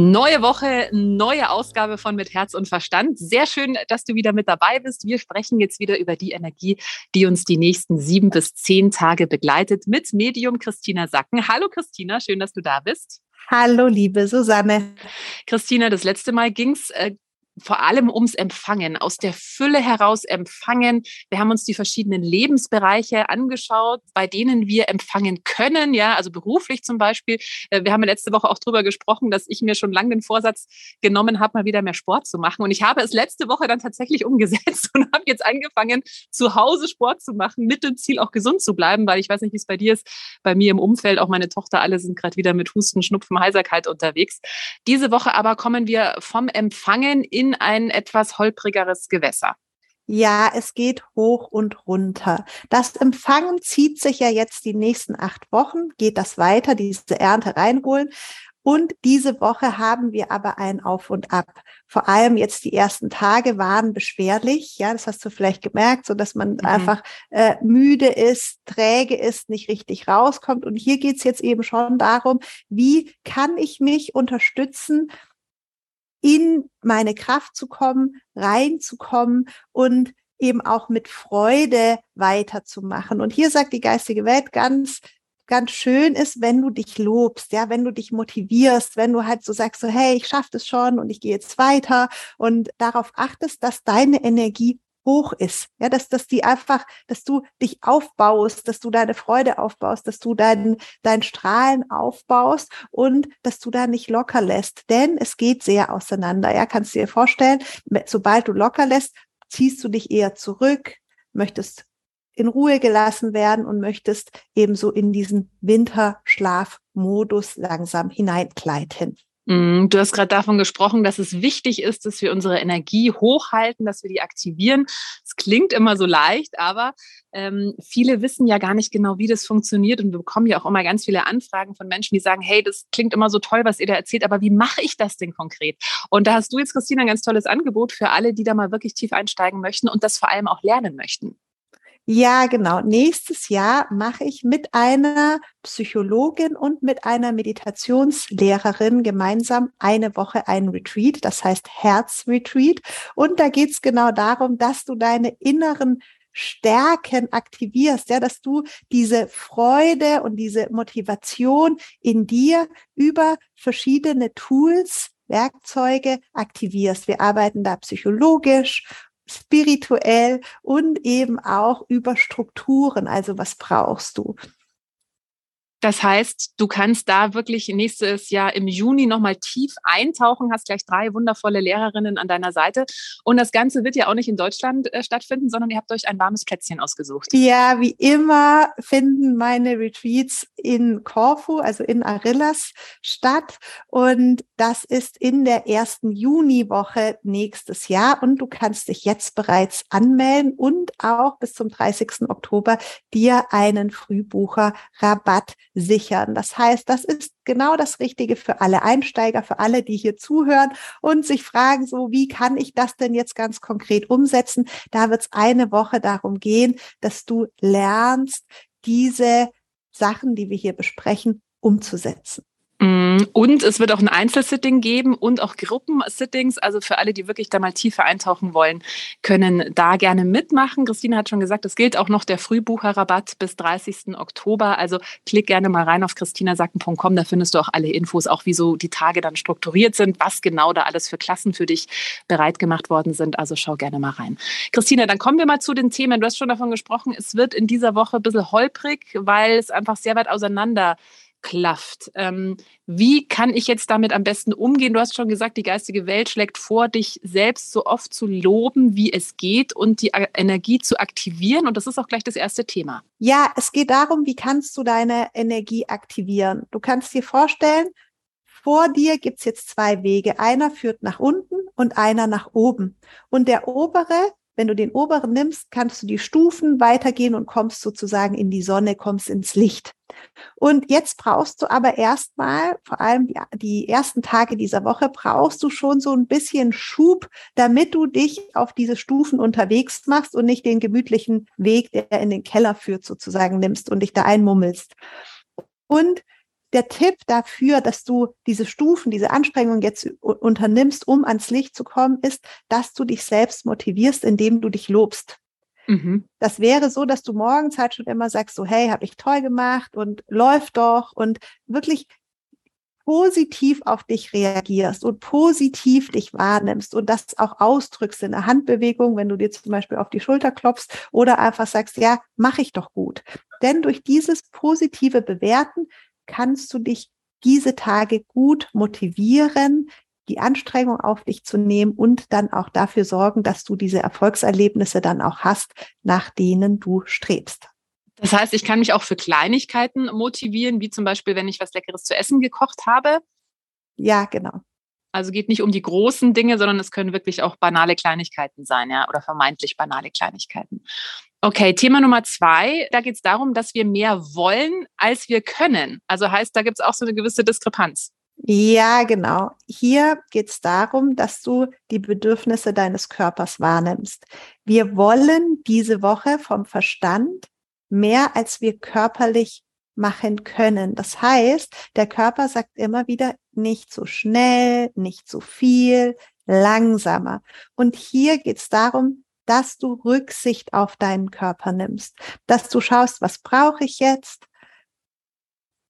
Neue Woche, neue Ausgabe von Mit Herz und Verstand. Sehr schön, dass du wieder mit dabei bist. Wir sprechen jetzt wieder über die Energie, die uns die nächsten sieben bis zehn Tage begleitet mit Medium Christina Sacken. Hallo Christina, schön, dass du da bist. Hallo, liebe Susanne. Christina, das letzte Mal ging's äh, vor allem ums Empfangen, aus der Fülle heraus empfangen. Wir haben uns die verschiedenen Lebensbereiche angeschaut, bei denen wir empfangen können, ja, also beruflich zum Beispiel. Äh, wir haben letzte Woche auch darüber gesprochen, dass ich mir schon lange den Vorsatz genommen habe, mal wieder mehr Sport zu machen. Und ich habe es letzte Woche dann tatsächlich umgesetzt und habe jetzt angefangen, zu Hause Sport zu machen, mit dem Ziel auch gesund zu bleiben, weil ich weiß nicht, wie es bei dir ist. Bei mir im Umfeld, auch meine Tochter, alle sind gerade wieder mit Husten, Schnupfen, Heiserkeit unterwegs. Diese Woche aber kommen wir vom Empfangen in in ein etwas holprigeres Gewässer. Ja, es geht hoch und runter. Das Empfangen zieht sich ja jetzt die nächsten acht Wochen, geht das weiter, diese Ernte reinholen. Und diese Woche haben wir aber ein Auf und Ab. Vor allem jetzt die ersten Tage waren beschwerlich. Ja, das hast du vielleicht gemerkt, so dass man mhm. einfach äh, müde ist, träge ist, nicht richtig rauskommt. Und hier geht's jetzt eben schon darum, wie kann ich mich unterstützen, in meine Kraft zu kommen, reinzukommen und eben auch mit Freude weiterzumachen. Und hier sagt die geistige Welt ganz, ganz schön ist, wenn du dich lobst, ja, wenn du dich motivierst, wenn du halt so sagst, so, hey, ich schaffe das schon und ich gehe jetzt weiter und darauf achtest, dass deine Energie hoch ist. Ja, dass, dass die einfach, dass du dich aufbaust, dass du deine Freude aufbaust, dass du dein, dein Strahlen aufbaust und dass du da nicht locker lässt. Denn es geht sehr auseinander. Ja, kannst du dir vorstellen, sobald du locker lässt, ziehst du dich eher zurück, möchtest in Ruhe gelassen werden und möchtest ebenso in diesen Winterschlafmodus langsam hineingleiten. Mm, du hast gerade davon gesprochen, dass es wichtig ist, dass wir unsere Energie hochhalten, dass wir die aktivieren. Es klingt immer so leicht, aber ähm, viele wissen ja gar nicht genau, wie das funktioniert. Und wir bekommen ja auch immer ganz viele Anfragen von Menschen, die sagen, hey, das klingt immer so toll, was ihr da erzählt, aber wie mache ich das denn konkret? Und da hast du jetzt, Christina, ein ganz tolles Angebot für alle, die da mal wirklich tief einsteigen möchten und das vor allem auch lernen möchten. Ja, genau. Nächstes Jahr mache ich mit einer Psychologin und mit einer Meditationslehrerin gemeinsam eine Woche ein Retreat, das heißt Herzretreat. Und da geht's genau darum, dass du deine inneren Stärken aktivierst, ja, dass du diese Freude und diese Motivation in dir über verschiedene Tools Werkzeuge aktivierst. Wir arbeiten da psychologisch spirituell und eben auch über Strukturen. Also was brauchst du? Das heißt, du kannst da wirklich nächstes Jahr im Juni nochmal tief eintauchen, hast gleich drei wundervolle Lehrerinnen an deiner Seite. Und das Ganze wird ja auch nicht in Deutschland äh, stattfinden, sondern ihr habt euch ein warmes Plätzchen ausgesucht. Ja, wie immer finden meine Retreats in Corfu, also in Arillas statt. Und das ist in der ersten Juniwoche nächstes Jahr. Und du kannst dich jetzt bereits anmelden und auch bis zum 30. Oktober dir einen Frühbucher-Rabatt sichern. Das heißt, das ist genau das Richtige für alle Einsteiger, für alle, die hier zuhören und sich fragen, so wie kann ich das denn jetzt ganz konkret umsetzen? Da wird es eine Woche darum gehen, dass du lernst, diese Sachen, die wir hier besprechen, umzusetzen. Mm, und es wird auch ein Einzelsitting geben und auch Gruppensittings. Also für alle, die wirklich da mal tiefer eintauchen wollen, können da gerne mitmachen. Christine hat schon gesagt, es gilt auch noch der Frühbucherrabatt bis 30. Oktober. Also klick gerne mal rein auf christinasacken.com. Da findest du auch alle Infos, auch wie so die Tage dann strukturiert sind, was genau da alles für Klassen für dich bereit gemacht worden sind. Also schau gerne mal rein. Christina, dann kommen wir mal zu den Themen. Du hast schon davon gesprochen, es wird in dieser Woche ein bisschen holprig, weil es einfach sehr weit auseinander klafft. Ähm, wie kann ich jetzt damit am besten umgehen? Du hast schon gesagt, die geistige Welt schlägt vor, dich selbst so oft zu loben, wie es geht und die Energie zu aktivieren. Und das ist auch gleich das erste Thema. Ja, es geht darum, wie kannst du deine Energie aktivieren? Du kannst dir vorstellen, vor dir gibt's jetzt zwei Wege. Einer führt nach unten und einer nach oben. Und der obere wenn du den oberen nimmst, kannst du die Stufen weitergehen und kommst sozusagen in die Sonne, kommst ins Licht. Und jetzt brauchst du aber erstmal, vor allem die, die, ersten Tage dieser Woche, brauchst du schon so ein bisschen Schub, damit du dich auf diese Stufen unterwegs machst und nicht den gemütlichen Weg, der in den Keller führt, sozusagen nimmst und dich da einmummelst. Und der Tipp dafür, dass du diese Stufen, diese Anstrengungen jetzt unternimmst, um ans Licht zu kommen, ist, dass du dich selbst motivierst, indem du dich lobst. Mhm. Das wäre so, dass du morgens halt schon immer sagst, so, hey, habe ich toll gemacht und läuft doch und wirklich positiv auf dich reagierst und positiv dich wahrnimmst und das auch ausdrückst in der Handbewegung, wenn du dir zum Beispiel auf die Schulter klopfst oder einfach sagst, ja, mache ich doch gut. Denn durch dieses positive Bewerten kannst du dich diese Tage gut motivieren, die Anstrengung auf dich zu nehmen und dann auch dafür sorgen, dass du diese Erfolgserlebnisse dann auch hast, nach denen du strebst. Das heißt, ich kann mich auch für Kleinigkeiten motivieren, wie zum Beispiel, wenn ich was Leckeres zu essen gekocht habe. Ja, genau. Also geht nicht um die großen Dinge, sondern es können wirklich auch banale Kleinigkeiten sein, ja, oder vermeintlich banale Kleinigkeiten. Okay, Thema Nummer zwei, da geht es darum, dass wir mehr wollen, als wir können. Also heißt, da gibt es auch so eine gewisse Diskrepanz. Ja, genau. Hier geht es darum, dass du die Bedürfnisse deines Körpers wahrnimmst. Wir wollen diese Woche vom Verstand mehr, als wir körperlich machen können. Das heißt, der Körper sagt immer wieder nicht so schnell, nicht so viel, langsamer. Und hier geht es darum, dass du Rücksicht auf deinen Körper nimmst, dass du schaust, was brauche ich jetzt,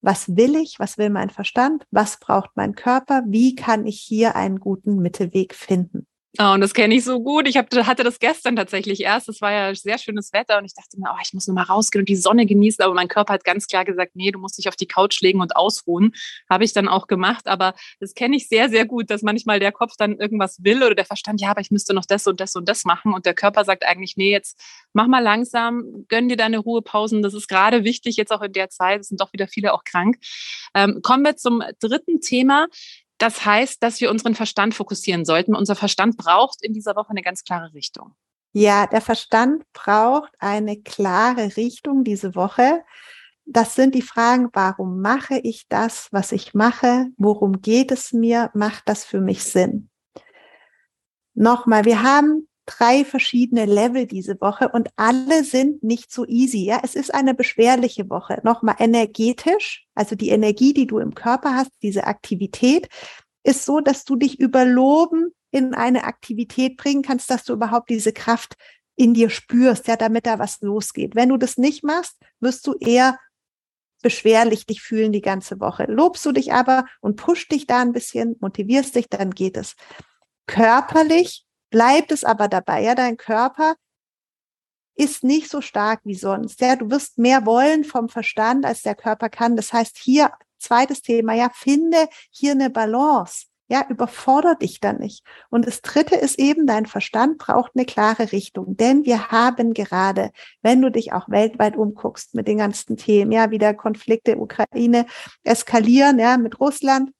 was will ich, was will mein Verstand, was braucht mein Körper, wie kann ich hier einen guten Mittelweg finden. Oh, und das kenne ich so gut. Ich hab, hatte das gestern tatsächlich erst. Es war ja sehr schönes Wetter und ich dachte mir, oh, ich muss nur mal rausgehen und die Sonne genießen. Aber mein Körper hat ganz klar gesagt, nee, du musst dich auf die Couch legen und ausruhen. Habe ich dann auch gemacht. Aber das kenne ich sehr, sehr gut, dass manchmal der Kopf dann irgendwas will oder der Verstand, ja, aber ich müsste noch das und das und das machen. Und der Körper sagt eigentlich, nee, jetzt mach mal langsam, gönn dir deine Ruhepausen. Das ist gerade wichtig, jetzt auch in der Zeit. Es sind doch wieder viele auch krank. Ähm, kommen wir zum dritten Thema. Das heißt, dass wir unseren Verstand fokussieren sollten. Unser Verstand braucht in dieser Woche eine ganz klare Richtung. Ja, der Verstand braucht eine klare Richtung diese Woche. Das sind die Fragen, warum mache ich das, was ich mache? Worum geht es mir? Macht das für mich Sinn? Nochmal, wir haben drei verschiedene Level diese Woche und alle sind nicht so easy. Ja, es ist eine beschwerliche Woche. Nochmal energetisch, also die Energie, die du im Körper hast, diese Aktivität ist so, dass du dich über Loben in eine Aktivität bringen kannst, dass du überhaupt diese Kraft in dir spürst, ja, damit da was losgeht. Wenn du das nicht machst, wirst du eher beschwerlich dich fühlen die ganze Woche. Lobst du dich aber und pusht dich da ein bisschen, motivierst dich, dann geht es. Körperlich bleibt es aber dabei, ja, dein Körper ist nicht so stark wie sonst. Ja, du wirst mehr wollen vom Verstand, als der Körper kann. Das heißt, hier zweites Thema, ja, finde hier eine Balance. Ja, überfordere dich da nicht. Und das dritte ist eben, dein Verstand braucht eine klare Richtung. Denn wir haben gerade, wenn du dich auch weltweit umguckst mit den ganzen Themen, ja, wie der Konflikte Ukraine eskalieren, ja, mit Russland,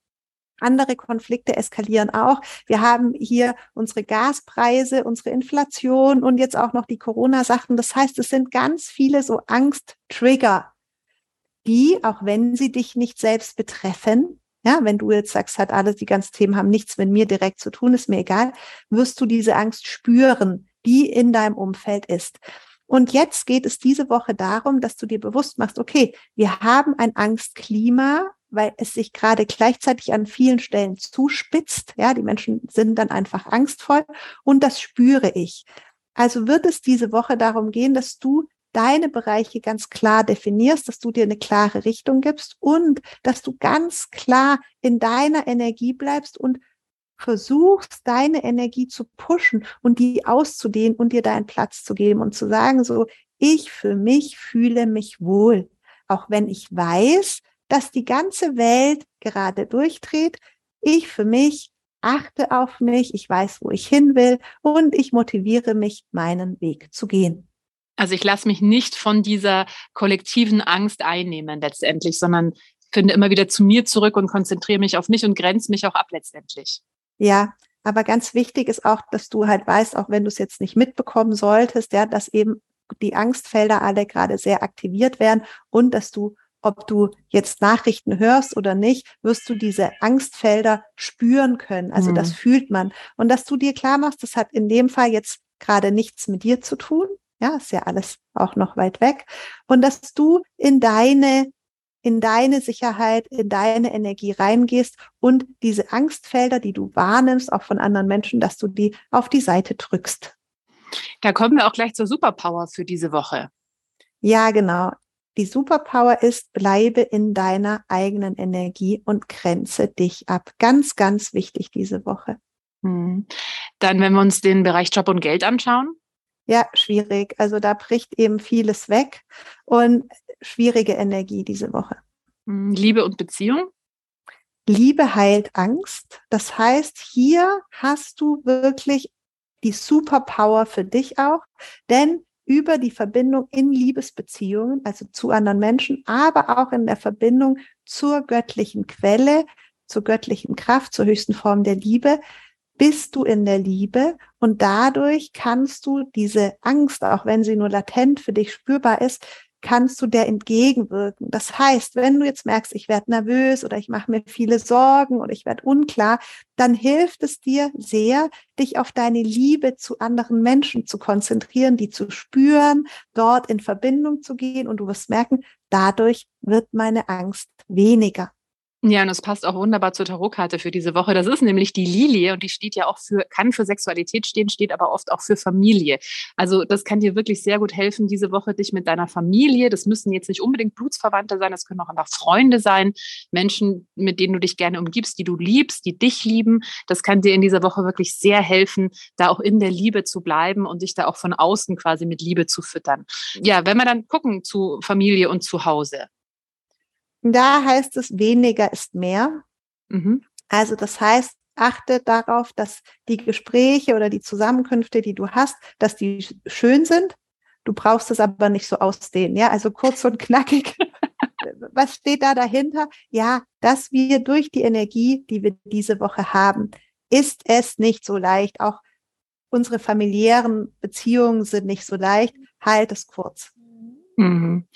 andere Konflikte eskalieren auch. Wir haben hier unsere Gaspreise, unsere Inflation und jetzt auch noch die Corona-Sachen. Das heißt, es sind ganz viele so Angst-Trigger, die, auch wenn sie dich nicht selbst betreffen, ja, wenn du jetzt sagst, hat alles, die ganzen Themen haben nichts mit mir direkt zu tun, ist mir egal, wirst du diese Angst spüren, die in deinem Umfeld ist. Und jetzt geht es diese Woche darum, dass du dir bewusst machst, okay, wir haben ein Angstklima, weil es sich gerade gleichzeitig an vielen Stellen zuspitzt. Ja, die Menschen sind dann einfach angstvoll und das spüre ich. Also wird es diese Woche darum gehen, dass du deine Bereiche ganz klar definierst, dass du dir eine klare Richtung gibst und dass du ganz klar in deiner Energie bleibst und versuchst, deine Energie zu pushen und die auszudehnen und dir deinen Platz zu geben und zu sagen, so, ich für mich fühle mich wohl. Auch wenn ich weiß, dass die ganze Welt gerade durchdreht. Ich für mich achte auf mich, ich weiß, wo ich hin will und ich motiviere mich, meinen Weg zu gehen. Also ich lasse mich nicht von dieser kollektiven Angst einnehmen letztendlich, sondern finde immer wieder zu mir zurück und konzentriere mich auf mich und grenze mich auch ab letztendlich. Ja, Aber ganz wichtig ist auch, dass du halt weißt, auch wenn du es jetzt nicht mitbekommen solltest, ja, dass eben die Angstfelder alle gerade sehr aktiviert werden und dass du ob du jetzt Nachrichten hörst oder nicht, wirst du diese Angstfelder spüren können. Also mhm. das fühlt man. Und dass du dir klar machst, das hat in dem Fall jetzt gerade nichts mit dir zu tun. Ja, ist ja alles auch noch weit weg. Und dass du in deine in deine Sicherheit, in deine Energie reingehst und diese Angstfelder, die du wahrnimmst, auch von anderen Menschen, dass du die auf die Seite drückst. Da kommen wir auch gleich zur Superpower für diese Woche. Ja, genau. Die Superpower ist, bleibe in deiner eigenen Energie und grenze dich ab. Ganz, ganz wichtig diese Woche. Hm. Dann, wenn wir uns den Bereich Job und Geld anschauen. Ja, schwierig. Also da bricht eben vieles weg und schwierige Energie diese Woche. Hm, Liebe und Beziehung? Liebe heilt Angst. Das heißt, hier hast du wirklich die Superpower für dich auch, denn über die Verbindung in Liebesbeziehungen, also zu anderen Menschen, aber auch in der Verbindung zur göttlichen Quelle, zur göttlichen Kraft, zur höchsten Form der Liebe, bist du in der Liebe und dadurch kannst du diese Angst, auch wenn sie nur latent für dich spürbar ist, kannst du der entgegenwirken. Das heißt, wenn du jetzt merkst, ich werde nervös oder ich mache mir viele Sorgen oder ich werde unklar, dann hilft es dir sehr, dich auf deine Liebe zu anderen Menschen zu konzentrieren, die zu spüren, dort in Verbindung zu gehen und du wirst merken, dadurch wird meine Angst weniger. Ja, und es passt auch wunderbar zur Tarotkarte für diese Woche. Das ist nämlich die Lilie und die steht ja auch für, kann für Sexualität stehen, steht aber oft auch für Familie. Also das kann dir wirklich sehr gut helfen, diese Woche dich mit deiner Familie, das müssen jetzt nicht unbedingt Blutsverwandte sein, das können auch einfach Freunde sein, Menschen, mit denen du dich gerne umgibst, die du liebst, die dich lieben. Das kann dir in dieser Woche wirklich sehr helfen, da auch in der Liebe zu bleiben und dich da auch von außen quasi mit Liebe zu füttern. Ja, wenn wir dann gucken zu Familie und zu Hause. Da heißt es, weniger ist mehr. Mhm. Also das heißt, achte darauf, dass die Gespräche oder die Zusammenkünfte, die du hast, dass die schön sind. Du brauchst es aber nicht so ausdehnen. Ja, also kurz und knackig. Was steht da dahinter? Ja, dass wir durch die Energie, die wir diese Woche haben, ist es nicht so leicht. Auch unsere familiären Beziehungen sind nicht so leicht. Halt es kurz. Mhm.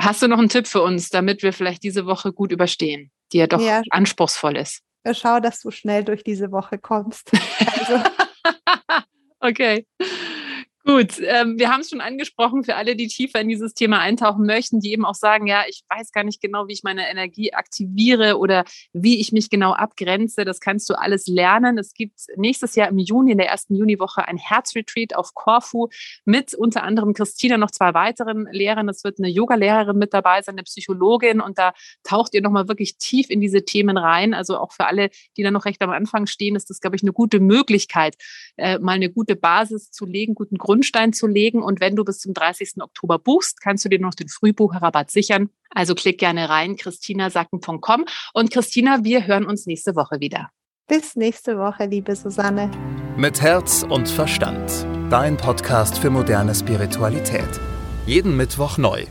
Hast du noch einen Tipp für uns, damit wir vielleicht diese Woche gut überstehen, die ja doch ja. anspruchsvoll ist? Schau, dass du schnell durch diese Woche kommst. Also. okay. Gut, ähm, wir haben es schon angesprochen für alle, die tiefer in dieses Thema eintauchen möchten, die eben auch sagen, ja, ich weiß gar nicht genau, wie ich meine Energie aktiviere oder wie ich mich genau abgrenze. Das kannst du alles lernen. Es gibt nächstes Jahr im Juni, in der ersten Juniwoche, ein Herzretreat auf Korfu mit unter anderem Christina, noch zwei weiteren Lehrern. Es wird eine Yoga-Lehrerin mit dabei sein, eine Psychologin und da taucht ihr nochmal wirklich tief in diese Themen rein. Also auch für alle, die da noch recht am Anfang stehen, ist das, glaube ich, eine gute Möglichkeit, äh, mal eine gute Basis zu legen, guten Grund Grundstein zu legen. Und wenn du bis zum 30. Oktober buchst, kannst du dir noch den Frühbucherrabatt sichern. Also klick gerne rein, christinasacken.com. Und Christina, wir hören uns nächste Woche wieder. Bis nächste Woche, liebe Susanne. Mit Herz und Verstand. Dein Podcast für moderne Spiritualität. Jeden Mittwoch neu.